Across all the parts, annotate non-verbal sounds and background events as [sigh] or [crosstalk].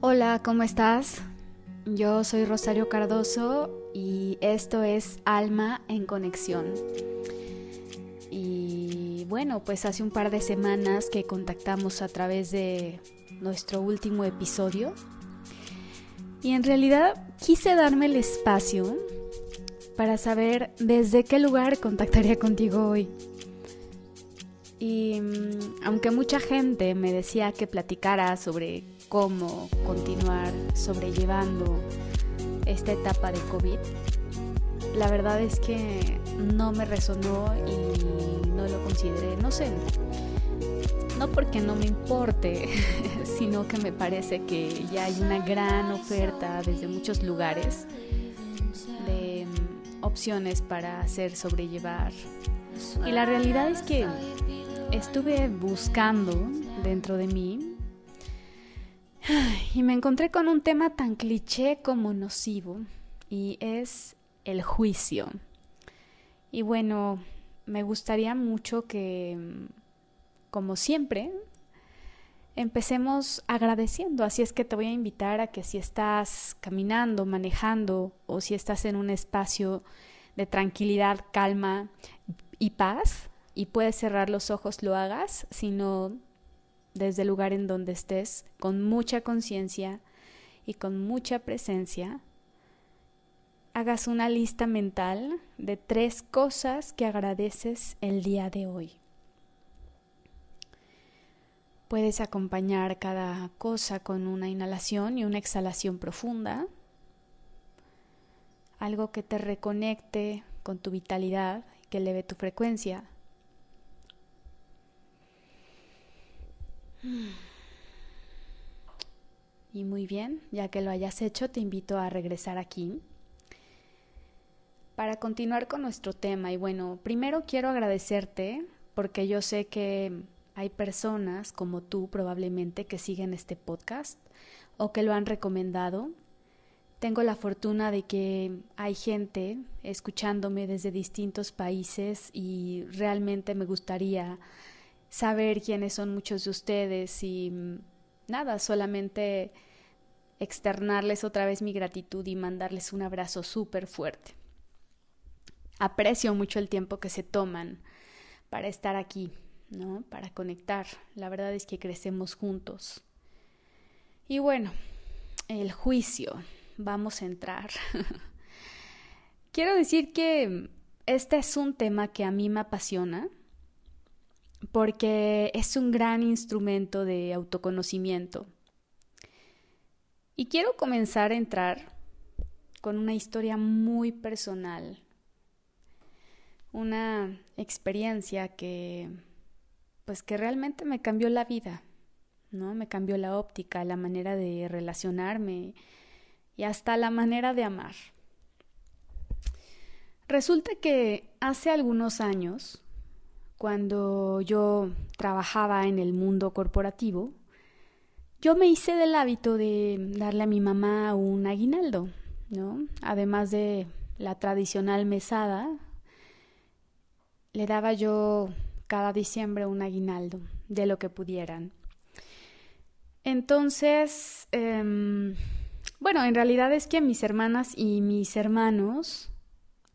Hola, ¿cómo estás? Yo soy Rosario Cardoso y esto es Alma en Conexión. Y bueno, pues hace un par de semanas que contactamos a través de nuestro último episodio. Y en realidad quise darme el espacio para saber desde qué lugar contactaría contigo hoy. Y mm, aunque mucha gente me decía que platicara sobre cómo continuar sobrellevando esta etapa de COVID, la verdad es que no me resonó y no lo consideré, no sé, no porque no me importe, [laughs] sino que me parece que ya hay una gran oferta desde muchos lugares de mm, opciones para hacer sobrellevar. Y la realidad es que estuve buscando dentro de mí y me encontré con un tema tan cliché como nocivo y es el juicio. Y bueno, me gustaría mucho que, como siempre, empecemos agradeciendo. Así es que te voy a invitar a que si estás caminando, manejando o si estás en un espacio de tranquilidad, calma y paz y puedes cerrar los ojos, lo hagas, sino desde el lugar en donde estés, con mucha conciencia y con mucha presencia, hagas una lista mental de tres cosas que agradeces el día de hoy. Puedes acompañar cada cosa con una inhalación y una exhalación profunda, algo que te reconecte con tu vitalidad, que eleve tu frecuencia. Y muy bien, ya que lo hayas hecho, te invito a regresar aquí para continuar con nuestro tema. Y bueno, primero quiero agradecerte porque yo sé que hay personas como tú probablemente que siguen este podcast o que lo han recomendado. Tengo la fortuna de que hay gente escuchándome desde distintos países y realmente me gustaría saber quiénes son muchos de ustedes y mm, nada, solamente externarles otra vez mi gratitud y mandarles un abrazo súper fuerte. Aprecio mucho el tiempo que se toman para estar aquí, ¿no? Para conectar. La verdad es que crecemos juntos. Y bueno, el juicio. Vamos a entrar. [laughs] Quiero decir que este es un tema que a mí me apasiona porque es un gran instrumento de autoconocimiento. Y quiero comenzar a entrar con una historia muy personal, una experiencia que pues que realmente me cambió la vida, ¿no? Me cambió la óptica, la manera de relacionarme y hasta la manera de amar. Resulta que hace algunos años cuando yo trabajaba en el mundo corporativo, yo me hice del hábito de darle a mi mamá un aguinaldo, ¿no? Además de la tradicional mesada, le daba yo cada diciembre un aguinaldo de lo que pudieran. Entonces, em, bueno, en realidad es que mis hermanas y mis hermanos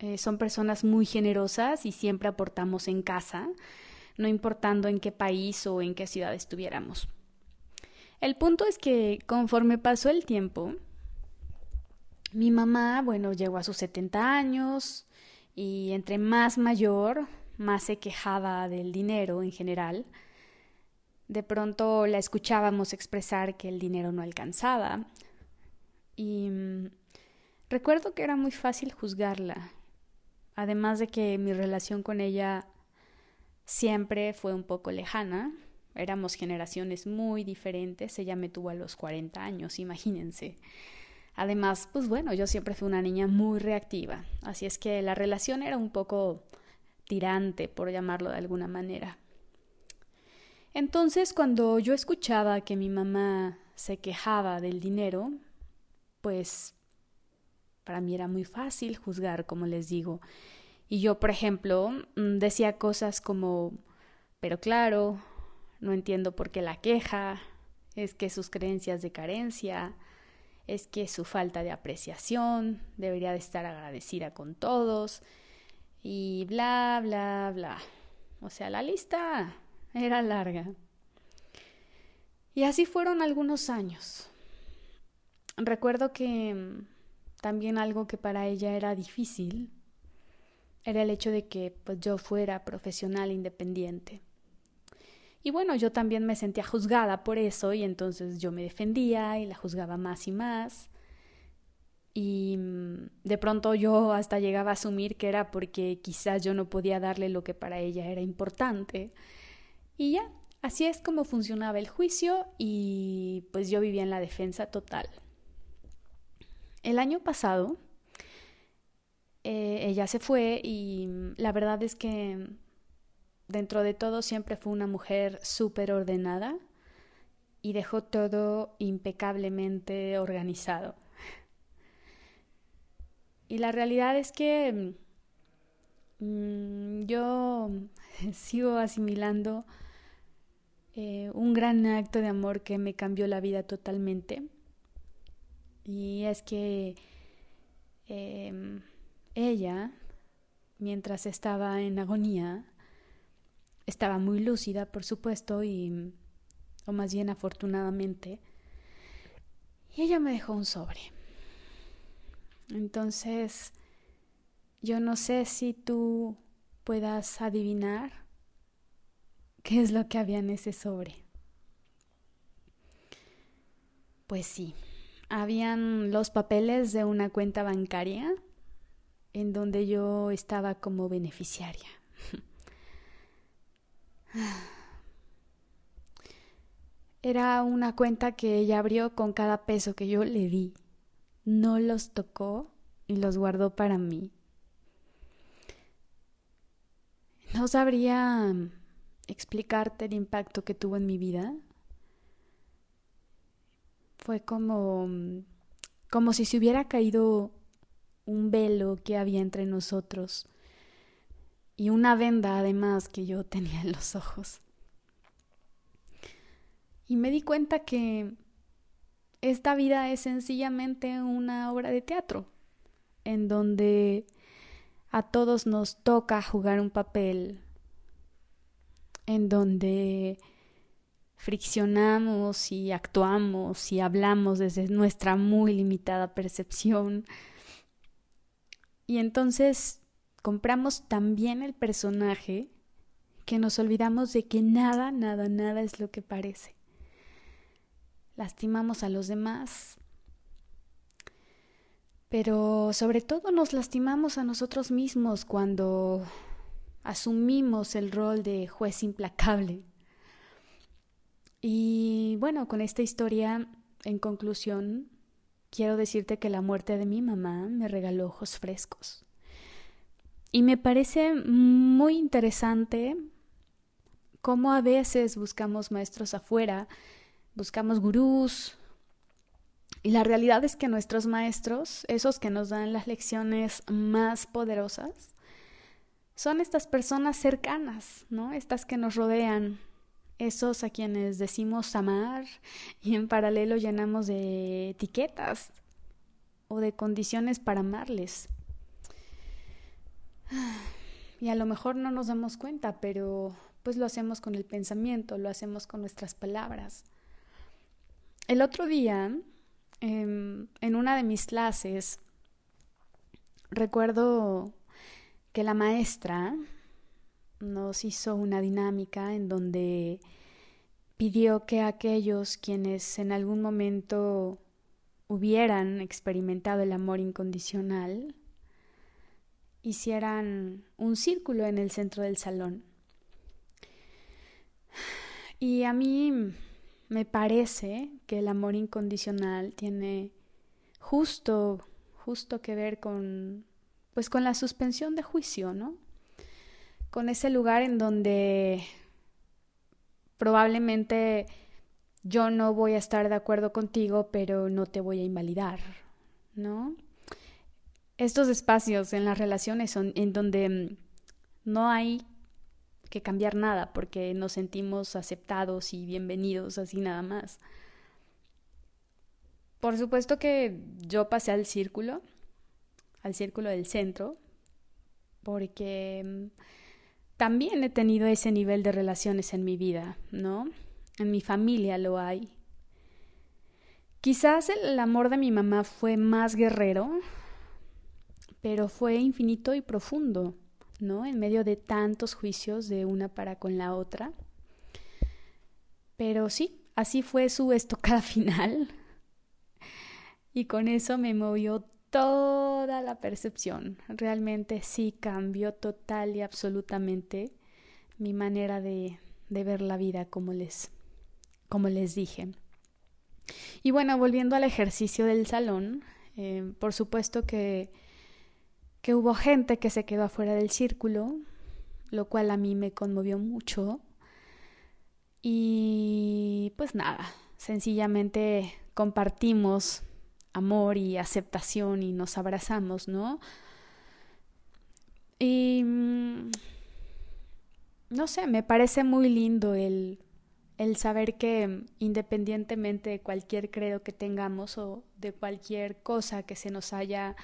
eh, son personas muy generosas y siempre aportamos en casa, no importando en qué país o en qué ciudad estuviéramos. El punto es que conforme pasó el tiempo, mi mamá, bueno, llegó a sus 70 años y entre más mayor, más se quejaba del dinero en general. De pronto la escuchábamos expresar que el dinero no alcanzaba. Y mm, recuerdo que era muy fácil juzgarla Además de que mi relación con ella siempre fue un poco lejana, éramos generaciones muy diferentes, ella me tuvo a los 40 años, imagínense. Además, pues bueno, yo siempre fui una niña muy reactiva, así es que la relación era un poco tirante, por llamarlo de alguna manera. Entonces, cuando yo escuchaba que mi mamá se quejaba del dinero, pues para mí era muy fácil juzgar, como les digo. Y yo, por ejemplo, mm, decía cosas como, pero claro, no entiendo por qué la queja, es que sus creencias de carencia, es que su falta de apreciación, debería de estar agradecida con todos y bla, bla, bla. O sea, la lista era larga. Y así fueron algunos años. Recuerdo que mm, también algo que para ella era difícil era el hecho de que pues, yo fuera profesional independiente. Y bueno, yo también me sentía juzgada por eso y entonces yo me defendía y la juzgaba más y más. Y mm, de pronto yo hasta llegaba a asumir que era porque quizás yo no podía darle lo que para ella era importante. Y ya, así es como funcionaba el juicio y pues yo vivía en la defensa total. El año pasado eh, ella se fue y la verdad es que dentro de todo siempre fue una mujer súper ordenada y dejó todo impecablemente organizado. Y la realidad es que mm, yo [laughs] sigo asimilando eh, un gran acto de amor que me cambió la vida totalmente. Y es que em, ella, mientras estaba en agonía, estaba muy lúcida, por supuesto, y, o más bien afortunadamente, y ella me dejó un sobre. Entonces, yo no sé si tú puedas adivinar qué es lo que había en ese sobre. Pues sí, habían los papeles de una cuenta bancaria en donde yo estaba como beneficiaria. [sighs] Era una cuenta que ella abrió con cada peso que yo le di. No los tocó y los guardó para mí. No sabría explicarte el impacto que tuvo en mi vida. Fue como como si se hubiera caído un velo que había entre nosotros y una venda además que yo tenía en los ojos. Y me di cuenta que esta vida es sencillamente una obra de teatro, en donde a todos nos toca jugar un papel, en donde friccionamos y actuamos y hablamos desde nuestra muy limitada percepción, y entonces compramos también el personaje que nos olvidamos de que nada, nada, nada es lo que parece. Lastimamos a los demás, pero sobre todo nos lastimamos a nosotros mismos cuando asumimos el rol de juez implacable. Y bueno, con esta historia, en conclusión, quiero decirte que la muerte de mi mamá me regaló ojos frescos. Y me parece muy interesante cómo a veces buscamos maestros afuera, buscamos gurús, y la realidad es que nuestros maestros, esos que nos dan las lecciones más poderosas, son estas personas cercanas, ¿no? Estas que nos rodean, esos a quienes decimos amar y en paralelo llenamos de etiquetas o de condiciones para amarles. [sighs] Y a lo mejor no nos damos cuenta, pero pues lo hacemos con el pensamiento, lo hacemos con nuestras palabras. El otro día, em, en una de mis clases, recuerdo que la maestra nos hizo una dinámica en donde pidió que aquellos quienes en algún momento hubieran experimentado el amor incondicional hicieran un círculo en el centro del salón. Y a mí me parece que el amor incondicional tiene justo justo que ver con pues con la suspensión de juicio, ¿no? Con ese lugar en donde probablemente yo no voy a estar de acuerdo contigo, pero no te voy a invalidar, ¿no? Estos espacios en las relaciones son en donde mm, no hay que cambiar nada porque nos sentimos aceptados y bienvenidos así nada más. Por supuesto que yo pasé al círculo, al círculo del centro, porque mm, también he tenido ese nivel de relaciones en mi vida, ¿no? En mi familia lo hay. Quizás el amor de mi mamá fue más guerrero, pero fue infinito y profundo, ¿no? En medio de tantos juicios de una para con la otra. Pero sí, así fue su estocada [laughs] final. Y con eso me movió toda la percepción. Realmente sí cambió total y absolutamente mi manera de, de ver la vida, como les, como les dije. Y bueno, volviendo al ejercicio del salón, eh, por supuesto que, que hubo gente que se quedó afuera del círculo, lo cual a mí me conmovió mucho. Y pues nada, sencillamente compartimos amor y aceptación y nos abrazamos, ¿no? Y mm, no sé, me parece muy lindo el, el saber que independientemente de cualquier credo que tengamos o de cualquier cosa que se nos haya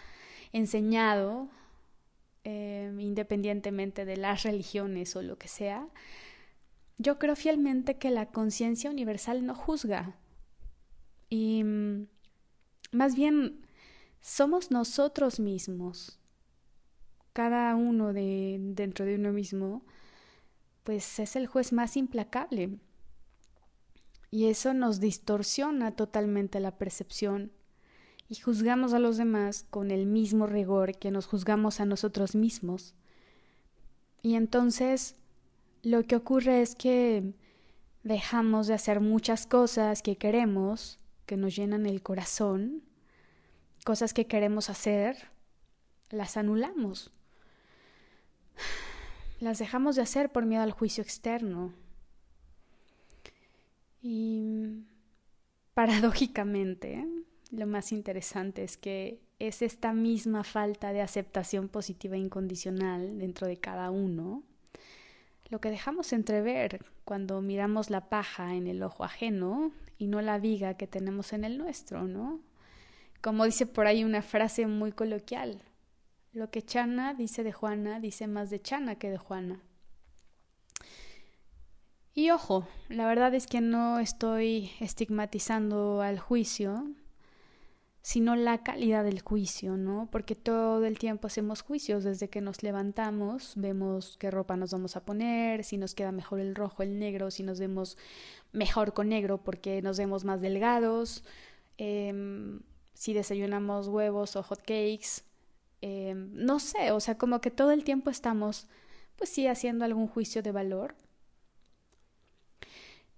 enseñado, eh, independientemente de las religiones o lo que sea, yo creo fielmente que la conciencia universal no juzga. Y mm, más bien, somos nosotros mismos, cada uno de dentro de uno mismo, pues es el juez más implacable. Y eso nos distorsiona totalmente la percepción y juzgamos a los demás con el mismo rigor que nos juzgamos a nosotros mismos. Y entonces lo que ocurre es que dejamos de hacer muchas cosas que queremos que nos llenan el corazón, cosas que queremos hacer, las anulamos. Las dejamos de hacer por miedo al juicio externo. Y paradójicamente, lo más interesante es que es esta misma falta de aceptación positiva e incondicional dentro de cada uno lo que dejamos entrever cuando miramos la paja en el ojo ajeno y no la viga que tenemos en el nuestro, ¿no? Como dice por ahí una frase muy coloquial, lo que Chana dice de Juana dice más de Chana que de Juana. Y ojo, la verdad es que no estoy estigmatizando al juicio, sino la calidad del juicio, ¿no? Porque todo el tiempo hacemos juicios desde que nos levantamos, vemos qué ropa nos vamos a poner, si nos queda mejor el rojo, el negro, si nos vemos mejor con negro porque nos vemos más delgados, em, si desayunamos huevos o hot cakes, em, no sé, o sea, como que todo el tiempo estamos, pues sí, haciendo algún juicio de valor.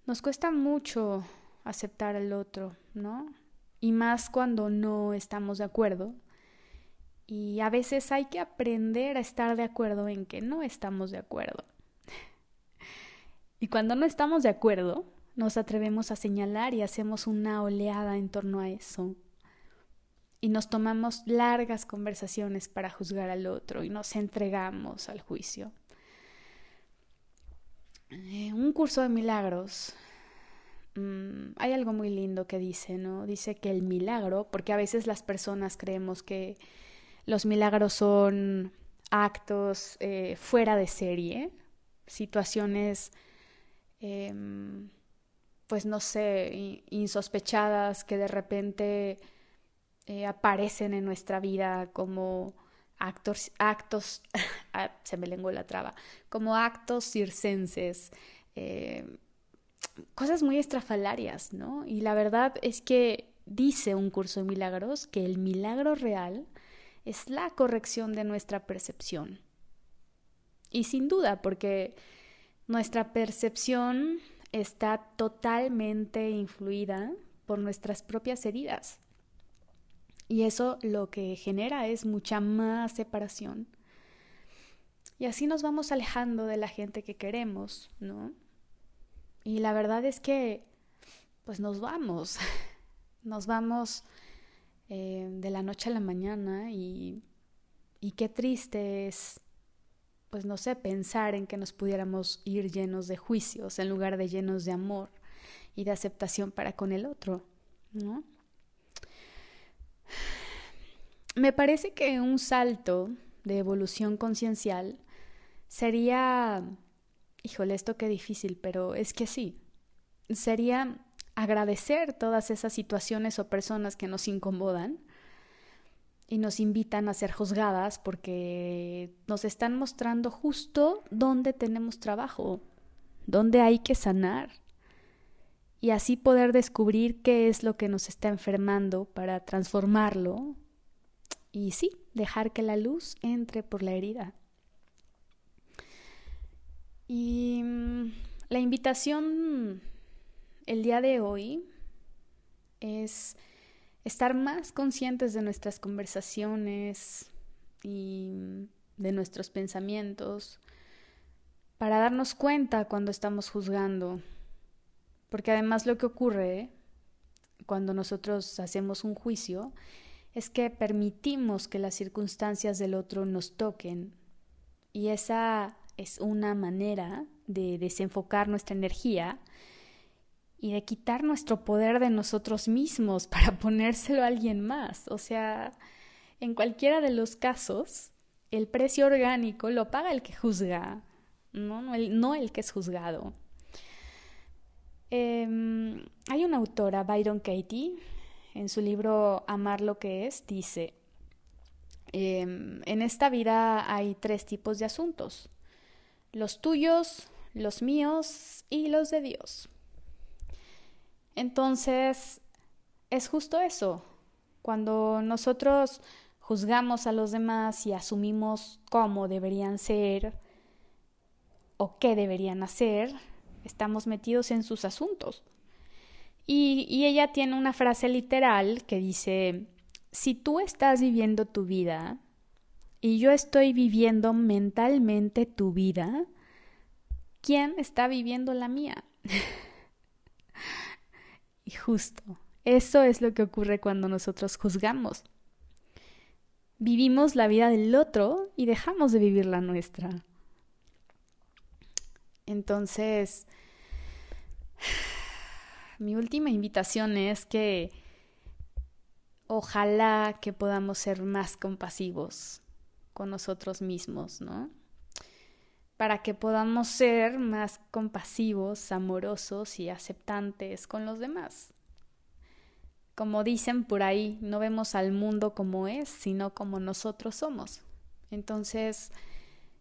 Nos cuesta mucho aceptar al otro, ¿no? Y más cuando no estamos de acuerdo. Y a veces hay que aprender a estar de acuerdo en que no estamos de acuerdo. [laughs] Y cuando no estamos de acuerdo, nos atrevemos a señalar y hacemos una oleada en torno a eso. Y nos tomamos largas conversaciones para juzgar al otro y nos entregamos al juicio. Eh, un curso de milagros Mm, hay algo muy lindo que dice, ¿no? Dice que el milagro, porque a veces las personas creemos que los milagros son actos eh, fuera de serie, situaciones, em, pues no sé, insospechadas que de repente eh, aparecen en nuestra vida como actos, actos, [laughs] ah, se me lengua la traba, como actos circenses. Eh, cosas muy estrafalarias, ¿no? Y la verdad es que dice un curso de milagros que el milagro real es la corrección de nuestra percepción. Y sin duda, porque nuestra percepción está totalmente influida por nuestras propias heridas. Y eso lo que genera es mucha más separación. Y así nos vamos alejando de la gente que queremos, ¿no? Y la verdad es que, pues nos vamos, [laughs] nos vamos eh, de la noche a la mañana y, y qué triste es, pues no sé, pensar en que nos pudiéramos ir llenos de juicios en lugar de llenos de amor y de aceptación para con el otro, ¿no? [sighs] me parece que un salto de evolución conciencial sería, híjole, esto qué difícil, pero es que sí, sería agradecer todas esas situaciones o personas que nos incomodan y nos invitan a ser juzgadas porque nos están mostrando justo dónde tenemos trabajo, dónde hay que sanar y así poder descubrir qué es lo que nos está enfermando para transformarlo y sí, dejar que la luz entre por la herida. Y mm, la invitación el día de hoy es estar más conscientes de nuestras conversaciones y de nuestros pensamientos para darnos cuenta cuando estamos juzgando. Porque además lo que ocurre cuando nosotros hacemos un juicio es que permitimos que las circunstancias del otro nos toquen y esa es una manera de desenfocar nuestra energía y de quitar nuestro poder de nosotros mismos [laughs] para ponérselo a alguien más. O sea, en cualquiera de los casos, el precio orgánico lo paga el que juzga, no, el, no el que es juzgado. Em, hay una autora, Byron Katie, en su libro Amar lo que es, dice, em, en esta vida hay tres tipos de asuntos, los tuyos, los míos y los de Dios. Entonces, es justo eso, cuando nosotros juzgamos a los demás y asumimos cómo deberían ser o qué deberían hacer, estamos metidos en sus asuntos. Y, ella tiene una frase literal que dice, si tú estás viviendo tu vida y yo estoy viviendo mentalmente tu vida, ¿quién está viviendo la mía? [laughs] y justo, eso es lo que ocurre cuando nosotros juzgamos. Vivimos la vida del otro y dejamos de vivir la nuestra. Entonces, [sighs] mi última invitación es que ojalá que podamos ser más compasivos con nosotros mismos, ¿no? Para que podamos ser más compasivos, amorosos y aceptantes con los demás. Como dicen por ahí, no vemos al mundo como es, sino como nosotros somos. Entonces,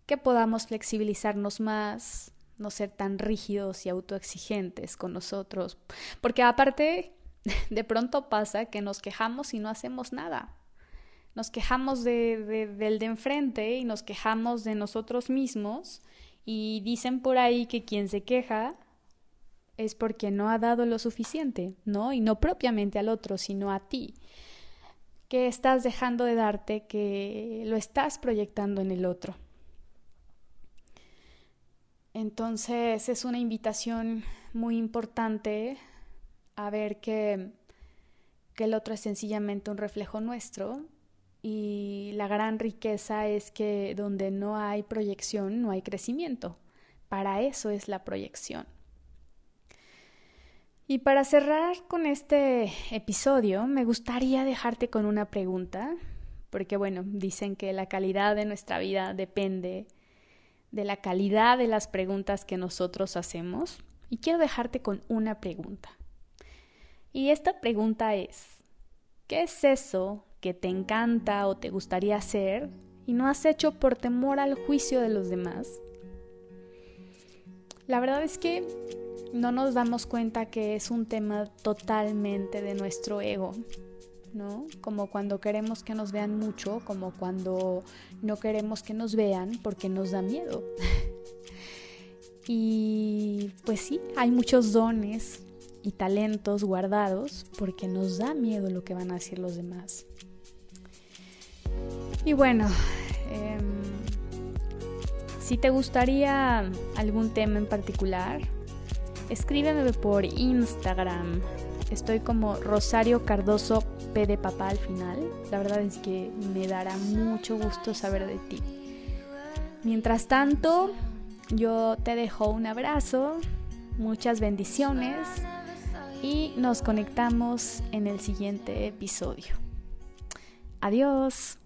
que podamos flexibilizarnos más, no ser tan rígidos y autoexigentes con nosotros, porque aparte [laughs] de pronto pasa que nos quejamos y no hacemos nada. Nos quejamos de, del de enfrente y nos quejamos de nosotros mismos y dicen por ahí que quien se queja es porque no ha dado lo suficiente, ¿no? Y no propiamente al otro, sino a ti. Que estás dejando de darte que lo estás proyectando en el otro. Entonces es una invitación muy importante a ver que, que el otro es sencillamente un reflejo nuestro y la gran riqueza es que donde no hay proyección no hay crecimiento. Para eso es la proyección. Y para cerrar con este episodio, me gustaría dejarte con una pregunta, porque bueno, dicen que la calidad de nuestra vida depende de la calidad de las preguntas que nosotros hacemos y quiero dejarte con una pregunta. Y esta pregunta es, ¿qué es eso que te encanta o te gustaría hacer y no has hecho por temor al juicio de los demás? La verdad es que no nos damos cuenta que es un tema totalmente de nuestro ego, ¿no? Como cuando queremos que nos vean mucho, como cuando no queremos que nos vean porque nos da miedo. [laughs] y pues sí, hay muchos dones y talentos guardados porque nos da miedo lo que van a decir los demás. Y bueno, em, si te gustaría algún tema en particular, escríbeme por Instagram. Estoy como Rosario Cardoso P de papá al final. La verdad es que me dará mucho gusto saber de ti. Mientras tanto, yo te dejo un abrazo, muchas bendiciones y nos conectamos en el siguiente episodio. Adiós.